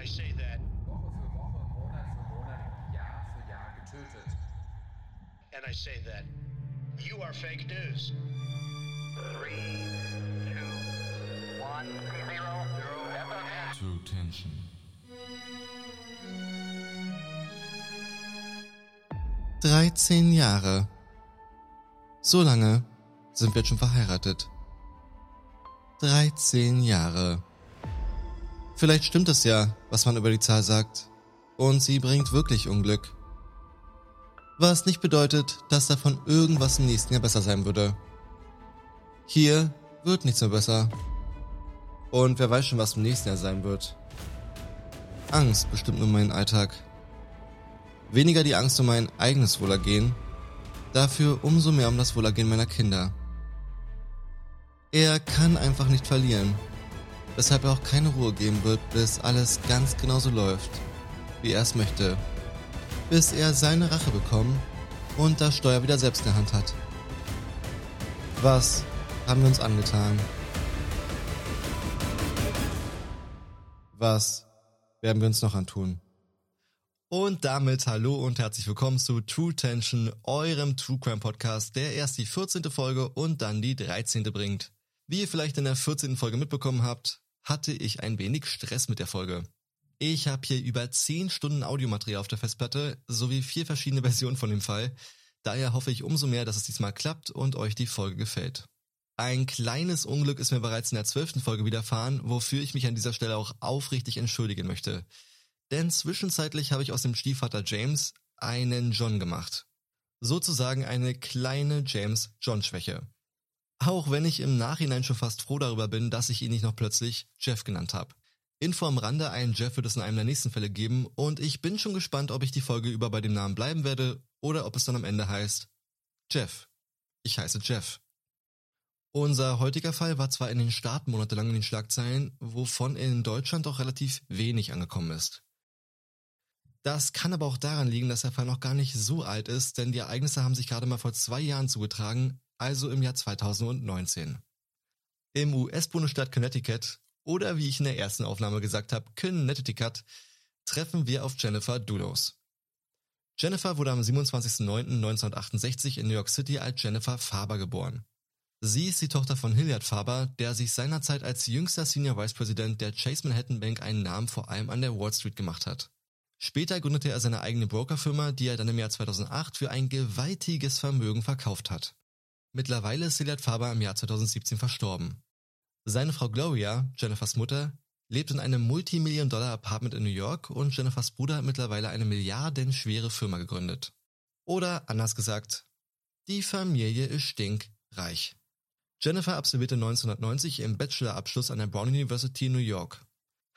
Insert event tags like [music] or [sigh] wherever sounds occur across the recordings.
I say that, Woche für Woche, Monat für Monat, Jahr für Jahr getötet. and I say that, you are fake news. Three, two, one, zero, zero. True Tension. Dreizehn Jahre. So lange sind wir jetzt schon verheiratet. 13 Jahre. Vielleicht stimmt es ja, was man über die Zahl sagt. Und sie bringt wirklich Unglück. Was nicht bedeutet, dass davon irgendwas im nächsten Jahr besser sein würde. Hier wird nichts mehr besser. Und wer weiß schon, was im nächsten Jahr sein wird. Angst bestimmt nur meinen Alltag. Weniger die Angst um mein eigenes Wohlergehen, dafür umso mehr um das Wohlergehen meiner Kinder. Er kann einfach nicht verlieren, weshalb er auch keine Ruhe geben wird, bis alles ganz genauso läuft, wie er es möchte. Bis er seine Rache bekommen und das Steuer wieder selbst in der Hand hat. Was haben wir uns angetan? Was werden wir uns noch antun? Und damit hallo und herzlich willkommen zu True Tension, eurem True Crime Podcast, der erst die 14. Folge und dann die 13. bringt. Wie ihr vielleicht in der 14. Folge mitbekommen habt, hatte ich ein wenig Stress mit der Folge. Ich habe hier über 10 Stunden Audiomaterial auf der Festplatte sowie vier verschiedene [laughs] Versionen von dem Fall. Daher hoffe ich umso mehr, dass es diesmal klappt und euch die Folge gefällt. Ein kleines Unglück ist mir bereits in der 12. Folge widerfahren, wofür ich mich an dieser Stelle auch aufrichtig entschuldigen möchte. Denn zwischenzeitlich habe ich aus dem Stiefvater James einen John gemacht. Sozusagen eine kleine James-John-Schwäche. Auch wenn ich im Nachhinein schon fast froh darüber bin, dass ich ihn nicht noch plötzlich Jeff genannt habe. Info am Rande, einen Jeff wird es in einem der nächsten Fälle geben und ich bin schon gespannt, ob ich die Folge über bei dem Namen bleiben werde oder ob es dann am Ende heißt Jeff. Ich heiße Jeff. Unser heutiger Fall war zwar in den Staaten monatelang in den Schlagzeilen, wovon in Deutschland auch relativ wenig angekommen ist. Das kann aber auch daran liegen, dass der Fall noch gar nicht so alt ist, denn die Ereignisse haben sich gerade mal vor zwei Jahren zugetragen, also im Jahr 2019. Im US-Bundesstaat Connecticut, oder wie ich in der ersten Aufnahme gesagt habe, Connecticut, treffen wir auf Jennifer Dulos. Jennifer wurde am 27.09.1968 in New York City als Jennifer Faber geboren. Sie ist die Tochter von Hilliard Faber, der sich seinerzeit als jüngster Senior Vice President der Chase Manhattan Bank einen Namen vor allem an der Wall Street gemacht hat. Später gründete er seine eigene Brokerfirma, die er dann im Jahr 2008 für ein gewaltiges Vermögen verkauft hat. Mittlerweile ist Hilliard Faber im Jahr 2017 verstorben. Seine Frau Gloria, Jennifers Mutter, lebt in einem Multimillion-Dollar-Apartment in New York und Jennifers Bruder hat mittlerweile eine milliardenschwere Firma gegründet. Oder anders gesagt, die Familie ist stinkreich. Jennifer absolvierte 1990 im Bachelorabschluss an der Brown University in New York.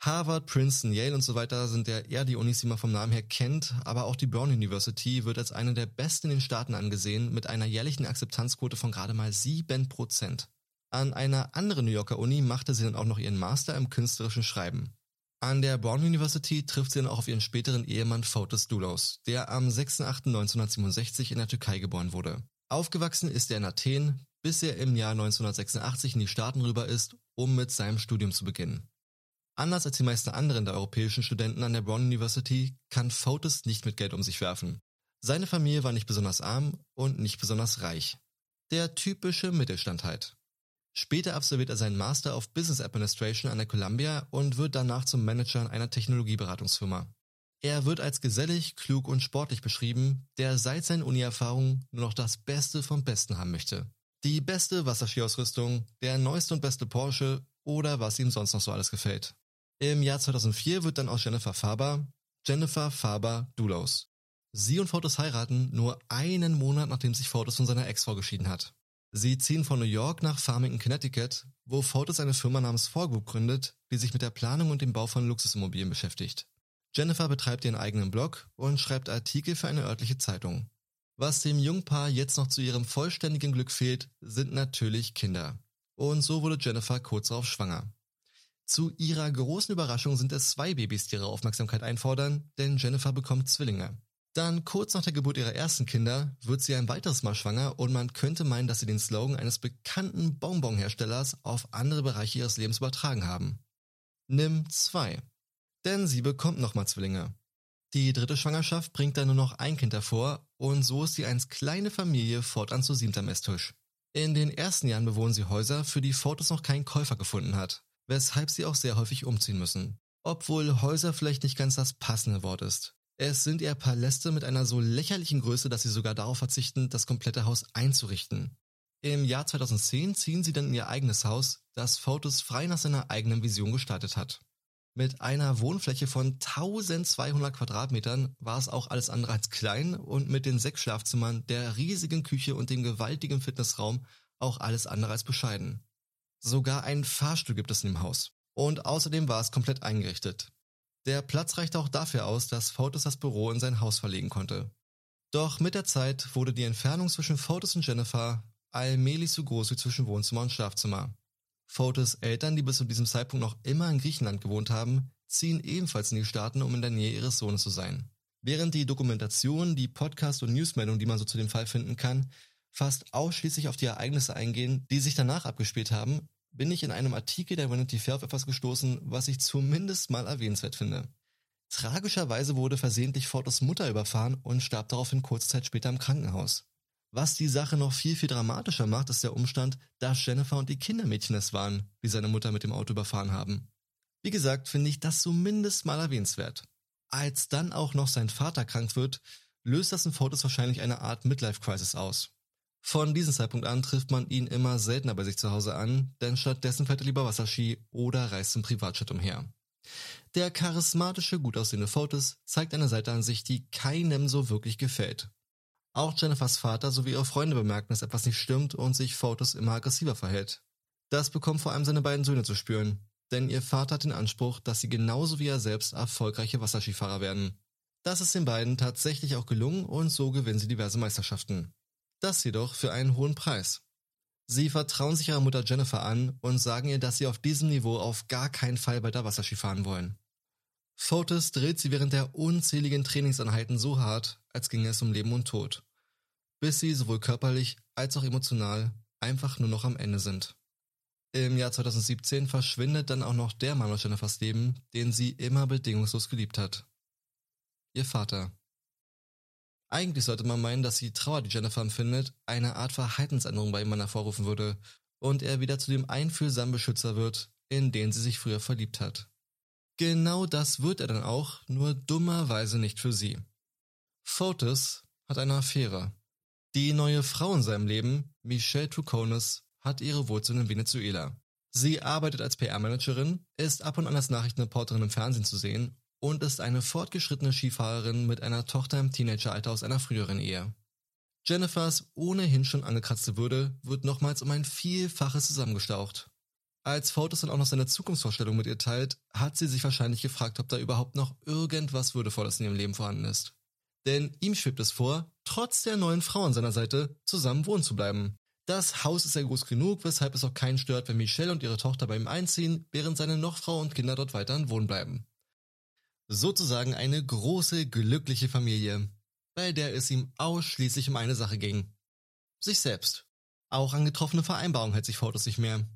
Harvard, Princeton, Yale und so weiter sind ja eher die Unis, die man vom Namen her kennt, aber auch die Brown University wird als eine der besten in den Staaten angesehen, mit einer jährlichen Akzeptanzquote von gerade mal 7%. An einer anderen New Yorker Uni machte sie dann auch noch ihren Master im künstlerischen Schreiben. An der Brown University trifft sie dann auch auf ihren späteren Ehemann Fotis Doulos, der am 6.8.1967 in der Türkei geboren wurde. Aufgewachsen ist er in Athen, bis er im Jahr 1986 in die Staaten rüber ist, um mit seinem Studium zu beginnen. Anders als die meisten anderen der europäischen Studenten an der Brown University kann Fotis nicht mit Geld um sich werfen. Seine Familie war nicht besonders arm und nicht besonders reich. Der typische Mittelstand halt. Später absolviert er seinen Master of Business Administration an der Columbia und wird danach zum Manager einer Technologieberatungsfirma. Er wird als gesellig, klug und sportlich beschrieben, der seit seinen Uni-Erfahrungen nur noch das Beste vom Besten haben möchte. Die beste Wasserskiausrüstung, der neueste und beste Porsche oder was ihm sonst noch so alles gefällt. Im Jahr 2004 wird dann aus Jennifer Faber Jennifer Faber Dulos. Sie und Fotos heiraten nur einen Monat nachdem sich Fotos von seiner Ex-Frau geschieden hat. Sie ziehen von New York nach Farmington, Connecticut, wo Fotos eine Firma namens Forgroup gründet, die sich mit der Planung und dem Bau von Luxusimmobilien beschäftigt. Jennifer betreibt ihren eigenen Blog und schreibt Artikel für eine örtliche Zeitung. Was dem Jungpaar jetzt noch zu ihrem vollständigen Glück fehlt, sind natürlich Kinder. Und so wurde Jennifer kurz darauf schwanger. Zu ihrer großen Überraschung sind es zwei Babys, die ihre Aufmerksamkeit einfordern, denn Jennifer bekommt Zwillinge. Dann kurz nach der Geburt ihrer ersten Kinder wird sie ein weiteres Mal schwanger und man könnte meinen, dass sie den Slogan eines bekannten Bonbonherstellers auf andere Bereiche ihres Lebens übertragen haben. Nimm zwei. Denn sie bekommt nochmal Zwillinge. Die dritte Schwangerschaft bringt dann nur noch ein Kind hervor und so ist die einst kleine Familie fortan zu siebter Esstisch. In den ersten Jahren bewohnen sie Häuser, für die Fotos noch keinen Käufer gefunden hat, weshalb sie auch sehr häufig umziehen müssen. Obwohl Häuser vielleicht nicht ganz das passende Wort ist. Es sind eher Paläste mit einer so lächerlichen Größe, dass sie sogar darauf verzichten, das komplette Haus einzurichten. Im Jahr 2010 ziehen sie dann in ihr eigenes Haus, das Fotos frei nach seiner eigenen Vision gestaltet hat. Mit einer Wohnfläche von 1200 Quadratmetern war es auch alles andere als klein und mit den sechs Schlafzimmern, der riesigen Küche und dem gewaltigen Fitnessraum auch alles andere als bescheiden. Sogar ein Fahrstuhl gibt es in dem Haus. Und außerdem war es komplett eingerichtet. Der Platz reichte auch dafür aus, dass Fotis das Büro in sein Haus verlegen konnte. Doch mit der Zeit wurde die Entfernung zwischen Fotis und Jennifer allmählich so groß wie zwischen Wohnzimmer und Schlafzimmer. Fotis Eltern, die bis zu diesem Zeitpunkt noch immer in Griechenland gewohnt haben, ziehen ebenfalls in die Staaten, um in der Nähe ihres Sohnes zu sein. Während die Dokumentation, die Podcast- und Newsmeldungen, die man so zu dem Fall finden kann, fast ausschließlich auf die Ereignisse eingehen, die sich danach abgespielt haben, bin ich in einem Artikel der Vanity Fair auf etwas gestoßen, was ich zumindest mal erwähnenswert finde. Tragischerweise wurde versehentlich Fordos Mutter überfahren und starb daraufhin kurze Zeit später im Krankenhaus. Was die Sache noch viel, viel dramatischer macht, ist der Umstand, dass Jennifer und die Kindermädchen es waren, die seine Mutter mit dem Auto überfahren haben. Wie gesagt, finde ich das zumindest mal erwähnenswert. Als dann auch noch sein Vater krank wird, löst das in Fortis wahrscheinlich eine Art Midlife-Crisis aus. Von diesem Zeitpunkt an trifft man ihn immer seltener bei sich zu Hause an, denn stattdessen fährt er lieber Wasserski oder reist im Privatjet umher. Der charismatische, gut aussehende Fotis zeigt eine Seite an sich, die keinem so wirklich gefällt. Auch Jennifers Vater sowie ihre Freunde bemerken, dass etwas nicht stimmt und sich Fotis immer aggressiver verhält. Das bekommen vor allem seine beiden Söhne zu spüren, denn ihr Vater hat den Anspruch, dass sie genauso wie er selbst erfolgreiche Wasserskifahrer werden. Das ist den beiden tatsächlich auch gelungen und so gewinnen sie diverse Meisterschaften. Das jedoch für einen hohen Preis. Sie vertrauen sich ihrer Mutter Jennifer an und sagen ihr, dass sie auf diesem Niveau auf gar keinen Fall weiter Wasserski fahren wollen. Fotis dreht sie während der unzähligen Trainingseinheiten so hart, als ginge es um Leben und Tod, bis sie sowohl körperlich als auch emotional einfach nur noch am Ende sind. Im Jahr 2017 verschwindet dann auch noch der Mann aus Jennifers Leben, den sie immer bedingungslos geliebt hat. Ihr Vater. Eigentlich sollte man meinen, dass die Trauer, die Jennifer empfindet, eine Art Verhaltensänderung bei ihm hervorrufen würde und er wieder zu dem einfühlsamen Beschützer wird, in den sie sich früher verliebt hat. Genau das wird er dann auch, nur dummerweise nicht für sie. Fotis hat eine Affäre. Die neue Frau in seinem Leben, Michelle Truconis, hat ihre Wurzeln in Venezuela. Sie arbeitet als PR-Managerin, ist ab und an als Nachrichtenreporterin im Fernsehen zu sehen und ist eine fortgeschrittene Skifahrerin mit einer Tochter im Teenageralter aus einer früheren Ehe. Jennifers ohnehin schon angekratzte Würde wird nochmals um ein Vielfaches zusammengestaucht. Als Fotos dann auch noch seine Zukunftsvorstellung mit ihr teilt, hat sie sich wahrscheinlich gefragt, ob da überhaupt noch irgendwas Würdevolles in ihrem Leben vorhanden ist. Denn ihm schwebt es vor, trotz der neuen Frau an seiner Seite zusammen wohnen zu bleiben. Das Haus ist ja groß genug, weshalb es auch keinen stört, wenn Michelle und ihre Tochter bei ihm einziehen, während seine Nochfrau und Kinder dort weiterhin wohnen bleiben. Sozusagen eine große, glückliche Familie, bei der es ihm ausschließlich um eine Sache ging. Sich selbst. Auch an getroffene Vereinbarungen hält sich Fortus nicht mehr.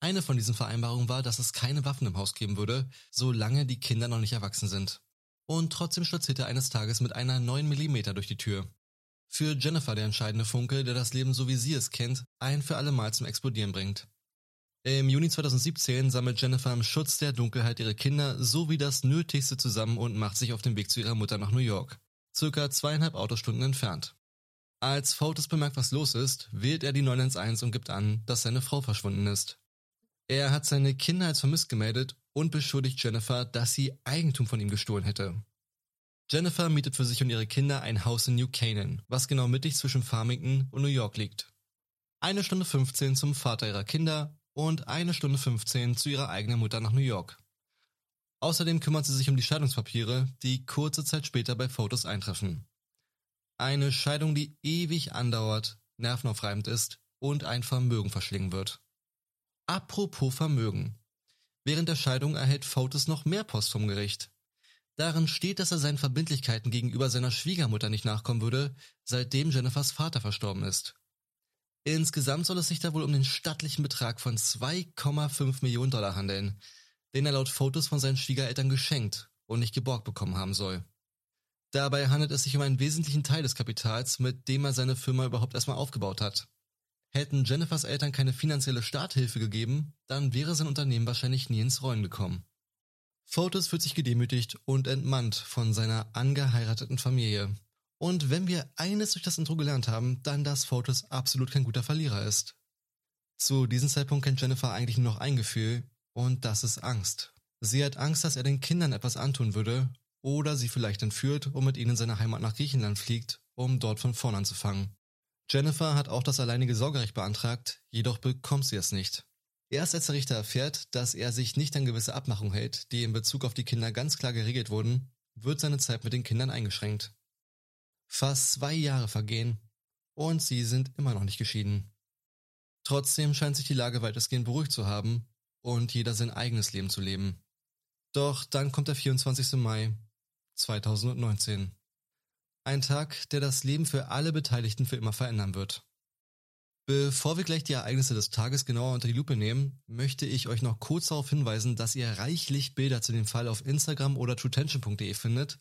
Eine von diesen Vereinbarungen war, dass es keine Waffen im Haus geben würde, solange die Kinder noch nicht erwachsen sind. Und trotzdem stürzt er eines Tages mit einer 9 mm durch die Tür. Für Jennifer der entscheidende Funke, der das Leben so wie sie es kennt, ein für alle Mal zum Explodieren bringt. Im Juni 2017 sammelt Jennifer im Schutz der Dunkelheit ihre Kinder sowie das Nötigste zusammen und macht sich auf den Weg zu ihrer Mutter nach New York, circa zweieinhalb Autostunden entfernt. Als Fotis bemerkt, was los ist, wählt er die 911 und gibt an, dass seine Frau verschwunden ist. Er hat seine Kinder als vermisst gemeldet und beschuldigt Jennifer, dass sie Eigentum von ihm gestohlen hätte. Jennifer mietet für sich und ihre Kinder ein Haus in New Canaan, was genau mittig zwischen Farmington und New York liegt. Eine Stunde 15 zum Vater ihrer Kinder und eine Stunde 15 zu ihrer eigenen Mutter nach New York. Außerdem kümmert sie sich um die Scheidungspapiere, die kurze Zeit später bei Fotos eintreffen. Eine Scheidung, die ewig andauert, nervenaufreibend ist und ein Vermögen verschlingen wird. Apropos Vermögen. Während der Scheidung erhält Fotis noch mehr Post vom Gericht. Darin steht, dass er seinen Verbindlichkeiten gegenüber seiner Schwiegermutter nicht nachkommen würde, seitdem Jennifers Vater verstorben ist. Insgesamt soll es sich da wohl um den stattlichen Betrag von 2,5 Millionen Dollar handeln, den er laut Fotos von seinen Schwiegereltern geschenkt und nicht geborgt bekommen haben soll. Dabei handelt es sich um einen wesentlichen Teil des Kapitals, mit dem er seine Firma überhaupt erstmal aufgebaut hat. Hätten Jennifers Eltern keine finanzielle Starthilfe gegeben, dann wäre sein Unternehmen wahrscheinlich nie ins Rollen gekommen. Fotis fühlt sich gedemütigt und entmannt von seiner angeheirateten Familie. Und wenn wir eines durch das Intro gelernt haben, dann dass Fotis absolut kein guter Verlierer ist. Zu diesem Zeitpunkt kennt Jennifer eigentlich nur noch ein Gefühl, und das ist Angst. Sie hat Angst, dass er den Kindern etwas antun würde oder sie vielleicht entführt und mit ihnen in seine Heimat nach Griechenland fliegt, um dort von vorn anzufangen. Jennifer hat auch das alleinige Sorgerecht beantragt, jedoch bekommt sie es nicht. Erst als der Richter erfährt, dass er sich nicht an gewisse Abmachungen hält, die in Bezug auf die Kinder ganz klar geregelt wurden, wird seine Zeit mit den Kindern eingeschränkt. Fast zwei Jahre vergehen und sie sind immer noch nicht geschieden. Trotzdem scheint sich die Lage weitestgehend beruhigt zu haben und jeder sein eigenes Leben zu leben. Doch dann kommt der 24. Mai 2019. Ein Tag, der das Leben für alle Beteiligten für immer verändern wird. Bevor wir gleich die Ereignisse des Tages genauer unter die Lupe nehmen, möchte ich euch noch kurz darauf hinweisen, dass ihr reichlich Bilder zu dem Fall auf Instagram oder truetension.de findet.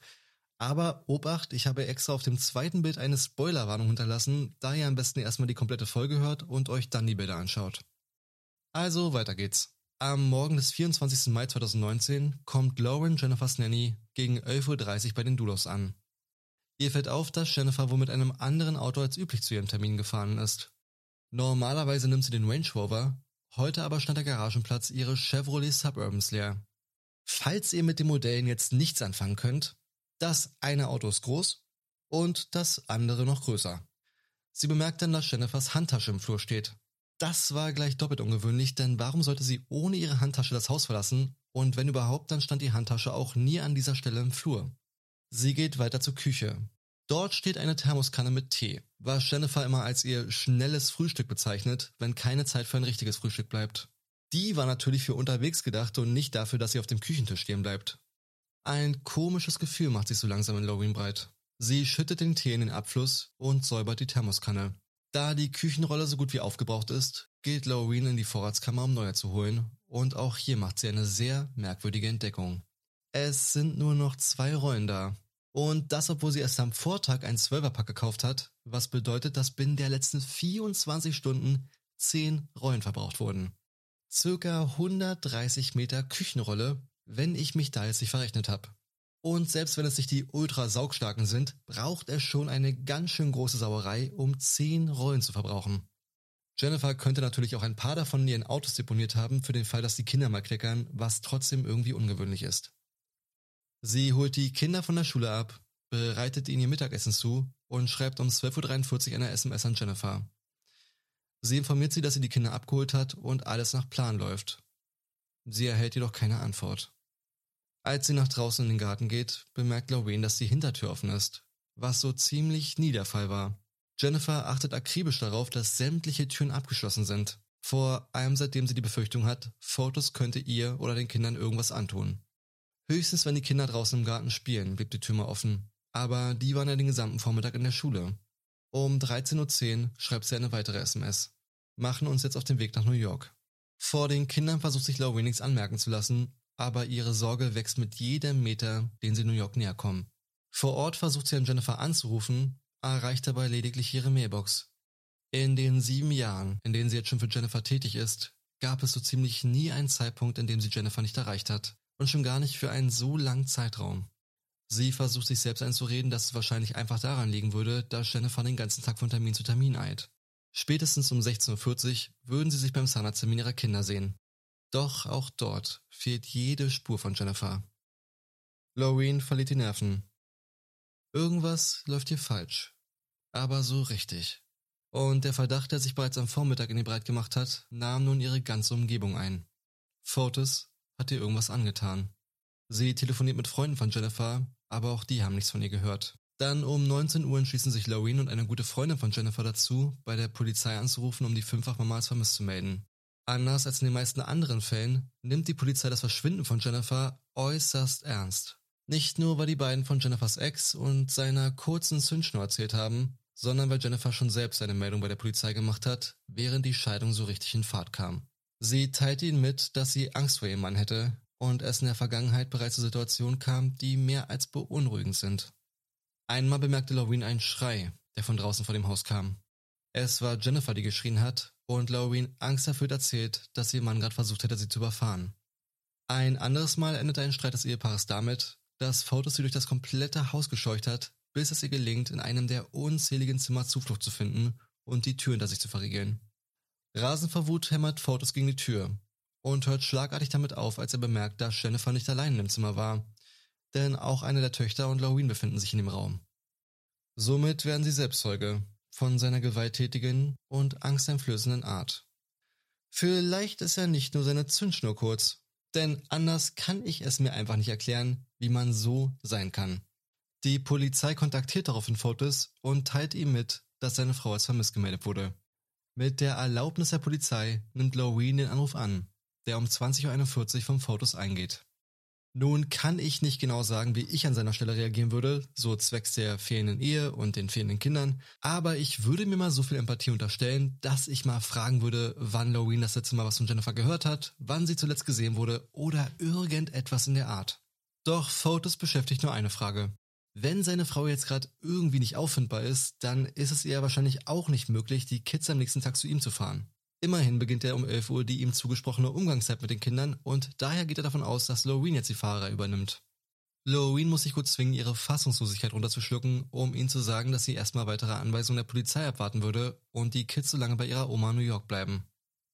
Aber Obacht, ich habe extra auf dem zweiten Bild eine Spoilerwarnung hinterlassen, da ihr am besten erstmal die komplette Folge hört und euch dann die Bilder anschaut. Also, weiter geht's. Am Morgen des 24. Mai 2019 kommt Lauren Jennifers Nanny gegen 11.30 Uhr bei den Dulos an. Ihr fällt auf, dass Jennifer wohl mit einem anderen Auto als üblich zu ihrem Termin gefahren ist. Normalerweise nimmt sie den Range Rover, heute aber stand der Garagenplatz ihres Chevrolet Suburbans leer. Falls ihr mit den Modellen jetzt nichts anfangen könnt, das eine Auto ist groß und das andere noch größer. Sie bemerkt dann, dass Jennifers Handtasche im Flur steht. Das war gleich doppelt ungewöhnlich, denn warum sollte sie ohne ihre Handtasche das Haus verlassen? Und wenn überhaupt, dann stand die Handtasche auch nie an dieser Stelle im Flur. Sie geht weiter zur Küche. Dort steht eine Thermoskanne mit Tee, was Jennifer immer als ihr schnelles Frühstück bezeichnet, wenn keine Zeit für ein richtiges Frühstück bleibt. Die war natürlich für unterwegs gedacht und nicht dafür, dass sie auf dem Küchentisch stehen bleibt. Ein komisches Gefühl macht sich so langsam in Loreen breit. Sie schüttet den Tee in den Abfluss und säubert die Thermoskanne. Da die Küchenrolle so gut wie aufgebraucht ist, geht Loreen in die Vorratskammer, um neue zu holen, und auch hier macht sie eine sehr merkwürdige Entdeckung. Es sind nur noch zwei Rollen da, und das, obwohl sie erst am Vortag ein Zwölferpack gekauft hat, was bedeutet, dass binnen der letzten 24 Stunden 10 Rollen verbraucht wurden. Circa 130 Meter Küchenrolle, wenn ich mich da jetzt nicht verrechnet habe. Und selbst wenn es nicht die ultra saugstarken sind, braucht es schon eine ganz schön große Sauerei, um 10 Rollen zu verbrauchen. Jennifer könnte natürlich auch ein paar davon in ihren Autos deponiert haben, für den Fall, dass die Kinder mal kleckern, was trotzdem irgendwie ungewöhnlich ist. Sie holt die Kinder von der Schule ab, bereitet ihnen ihr Mittagessen zu und schreibt um 12.43 Uhr eine SMS an Jennifer. Sie informiert sie, dass sie die Kinder abgeholt hat und alles nach Plan läuft. Sie erhält jedoch keine Antwort. Als sie nach draußen in den Garten geht, bemerkt Lorraine, dass die Hintertür offen ist, was so ziemlich nie der Fall war. Jennifer achtet akribisch darauf, dass sämtliche Türen abgeschlossen sind, vor allem seitdem sie die Befürchtung hat, Fotos könnte ihr oder den Kindern irgendwas antun. Höchstens, wenn die Kinder draußen im Garten spielen, blieb die Tür mal offen. Aber die waren ja den gesamten Vormittag in der Schule. Um 13.10 Uhr schreibt sie eine weitere SMS. Machen uns jetzt auf den Weg nach New York. Vor den Kindern versucht sich Laurie nichts anmerken zu lassen, aber ihre Sorge wächst mit jedem Meter, den sie New York näher kommen. Vor Ort versucht sie Jennifer anzurufen, erreicht dabei lediglich ihre Mailbox. In den sieben Jahren, in denen sie jetzt schon für Jennifer tätig ist, gab es so ziemlich nie einen Zeitpunkt, in dem sie Jennifer nicht erreicht hat und schon gar nicht für einen so langen Zeitraum. Sie versucht sich selbst einzureden, dass es wahrscheinlich einfach daran liegen würde, dass Jennifer den ganzen Tag von Termin zu Termin eilt. Spätestens um 16.40 Uhr würden sie sich beim Zahnarzttermin ihrer Kinder sehen. Doch auch dort fehlt jede Spur von Jennifer. Loreen verliert die Nerven. Irgendwas läuft hier falsch. Aber so richtig. Und der Verdacht, der sich bereits am Vormittag in ihr breit gemacht hat, nahm nun ihre ganze Umgebung ein. Fotis hat ihr irgendwas angetan. Sie telefoniert mit Freunden von Jennifer, aber auch die haben nichts von ihr gehört. Dann um 19 Uhr entschließen sich Loreen und eine gute Freundin von Jennifer dazu, bei der Polizei anzurufen, um die fünffach als vermisst zu melden. Anders als in den meisten anderen Fällen nimmt die Polizei das Verschwinden von Jennifer äußerst ernst. Nicht nur, weil die beiden von Jennifers Ex und seiner kurzen Zündschnur erzählt haben, sondern weil Jennifer schon selbst eine Meldung bei der Polizei gemacht hat, während die Scheidung so richtig in Fahrt kam. Sie teilte ihnen mit, dass sie Angst vor ihrem Mann hätte und es in der Vergangenheit bereits zu Situationen kam, die mehr als beunruhigend sind. Einmal bemerkte Loreen einen Schrei, der von draußen vor dem Haus kam. Es war Jennifer, die geschrien hat, und Loreen angsterfüllt erzählt, dass ihr Mann gerade versucht hätte, sie zu überfahren. Ein anderes Mal endete ein Streit des Ehepaares damit, dass Fotos sie durch das komplette Haus gescheucht hat, bis es ihr gelingt, in einem der unzähligen Zimmer Zuflucht zu finden und die Tür hinter sich zu verriegeln. Rasend vor Wut hämmert Fotos gegen die Tür und hört schlagartig damit auf, als er bemerkt, dass Jennifer nicht allein im Zimmer war, denn auch eine der Töchter und Loreen befinden sich in dem Raum. Somit werden sie Selbstzeuge von seiner gewalttätigen und angsteinflößenden Art. Vielleicht ist er nicht nur seine Zündschnur kurz, denn anders kann ich es mir einfach nicht erklären, wie man so sein kann. Die Polizei kontaktiert daraufhin Fotis und teilt ihm mit, dass seine Frau als vermisst gemeldet wurde. Mit der Erlaubnis der Polizei nimmt Loreen den Anruf an, der um 20.41 Uhr vom Fotos eingeht. Nun kann ich nicht genau sagen, wie ich an seiner Stelle reagieren würde, so zwecks der fehlenden Ehe und den fehlenden Kindern, aber ich würde mir mal so viel Empathie unterstellen, dass ich mal fragen würde, wann Loreen das letzte Mal was von Jennifer gehört hat, wann sie zuletzt gesehen wurde oder irgendetwas in der Art. Doch Fotos beschäftigt nur eine Frage. Wenn seine Frau jetzt gerade irgendwie nicht auffindbar ist, dann ist es ihr wahrscheinlich auch nicht möglich, die Kids am nächsten Tag zu ihm zu fahren. Immerhin beginnt er um 11 Uhr die ihm zugesprochene Umgangszeit mit den Kindern und daher geht er davon aus, dass Loreen jetzt die Fahrer übernimmt. Loreen muss sich kurz zwingen, ihre Fassungslosigkeit runterzuschlucken, um ihm zu sagen, dass sie erstmal weitere Anweisungen der Polizei abwarten würde und die Kids so lange bei ihrer Oma in New York bleiben.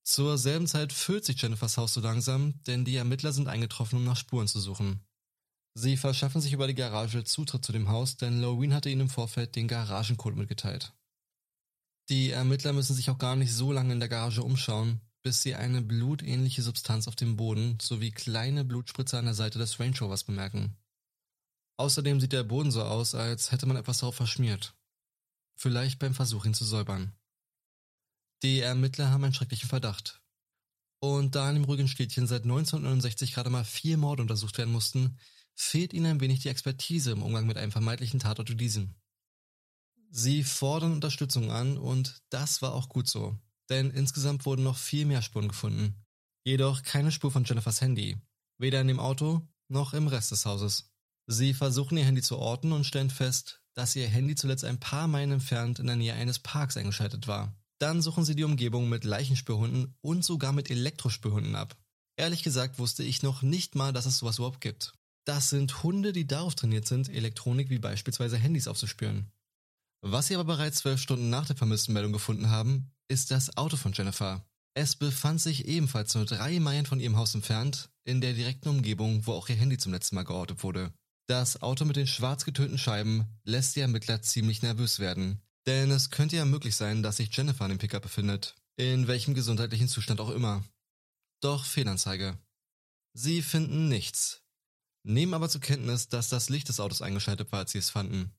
Zur selben Zeit füllt sich Jennifers Haus so langsam, denn die Ermittler sind eingetroffen, um nach Spuren zu suchen. Sie verschaffen sich über die Garage Zutritt zu dem Haus, denn Loreen hatte ihnen im Vorfeld den Garagencode mitgeteilt. Die Ermittler müssen sich auch gar nicht so lange in der Garage umschauen, bis sie eine blutähnliche Substanz auf dem Boden sowie kleine Blutspritzer an der Seite des Range Rovers bemerken. Außerdem sieht der Boden so aus, als hätte man etwas darauf verschmiert. Vielleicht beim Versuch, ihn zu säubern. Die Ermittler haben einen schrecklichen Verdacht. Und da in dem ruhigen Städtchen seit 1969 gerade mal vier Morde untersucht werden mussten, fehlt ihnen ein wenig die Expertise im Umgang mit einem vermeintlichen Tatort wie diesem. Sie fordern Unterstützung an und das war auch gut so, denn insgesamt wurden noch viel mehr Spuren gefunden. Jedoch keine Spur von Jennifers Handy, weder in dem Auto noch im Rest des Hauses. Sie versuchen ihr Handy zu orten und stellen fest, dass ihr Handy zuletzt ein paar Meilen entfernt in der Nähe eines Parks eingeschaltet war. Dann suchen sie die Umgebung mit Leichenspürhunden und sogar mit Elektrospürhunden ab. Ehrlich gesagt wusste ich noch nicht mal, dass es sowas überhaupt gibt. Das sind Hunde, die darauf trainiert sind, Elektronik wie beispielsweise Handys aufzuspüren. Was sie aber bereits zwölf Stunden nach der vermissten Meldung gefunden haben, ist das Auto von Jennifer. Es befand sich ebenfalls nur drei Meilen von ihrem Haus entfernt, in der direkten Umgebung, wo auch ihr Handy zum letzten Mal geortet wurde. Das Auto mit den schwarz getönten Scheiben lässt die Ermittler ziemlich nervös werden. Denn es könnte ja möglich sein, dass sich Jennifer in dem Pickup befindet. In welchem gesundheitlichen Zustand auch immer. Doch Fehlanzeige. Sie finden nichts. Nehmen aber zur Kenntnis, dass das Licht des Autos eingeschaltet war, als sie es fanden.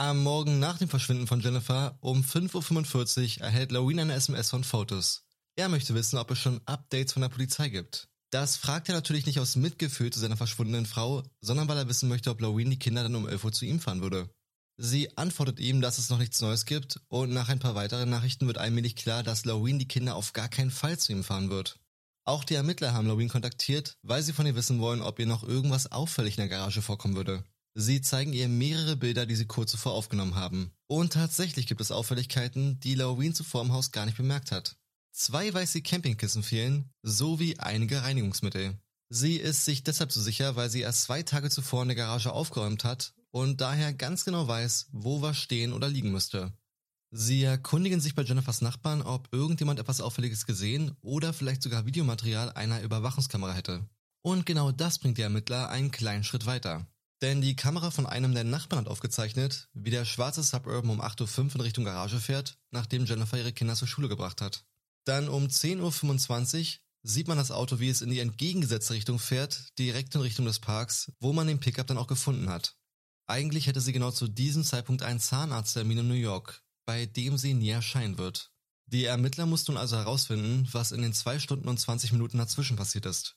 Am Morgen nach dem Verschwinden von Jennifer um 5.45 Uhr erhält Loreen eine SMS von Fotos. Er möchte wissen, ob es schon Updates von der Polizei gibt. Das fragt er natürlich nicht aus Mitgefühl zu seiner verschwundenen Frau, sondern weil er wissen möchte, ob Loreen die Kinder dann um 11 Uhr zu ihm fahren würde. Sie antwortet ihm, dass es noch nichts Neues gibt und nach ein paar weiteren Nachrichten wird allmählich klar, dass Loreen die Kinder auf gar keinen Fall zu ihm fahren wird. Auch die Ermittler haben Loreen kontaktiert, weil sie von ihr wissen wollen, ob ihr noch irgendwas auffällig in der Garage vorkommen würde. Sie zeigen ihr mehrere Bilder, die sie kurz zuvor aufgenommen haben. Und tatsächlich gibt es Auffälligkeiten, die Loreen zuvor im Haus gar nicht bemerkt hat. Zwei weiße Campingkissen fehlen, sowie einige Reinigungsmittel. Sie ist sich deshalb so sicher, weil sie erst zwei Tage zuvor in der Garage aufgeräumt hat und daher ganz genau weiß, wo was stehen oder liegen müsste. Sie erkundigen sich bei Jennifers Nachbarn, ob irgendjemand etwas Auffälliges gesehen oder vielleicht sogar Videomaterial einer Überwachungskamera hätte. Und genau das bringt die Ermittler einen kleinen Schritt weiter. Denn die Kamera von einem der Nachbarn hat aufgezeichnet, wie der schwarze Suburban um 8.05 Uhr in Richtung Garage fährt, nachdem Jennifer ihre Kinder zur Schule gebracht hat. Dann um 10.25 Uhr sieht man das Auto, wie es in die entgegengesetzte Richtung fährt, direkt in Richtung des Parks, wo man den Pickup dann auch gefunden hat. Eigentlich hätte sie genau zu diesem Zeitpunkt einen Zahnarzttermin in New York, bei dem sie nie erscheinen wird. Die Ermittler mussten nun also herausfinden, was in den zwei Stunden und 20 Minuten dazwischen passiert ist.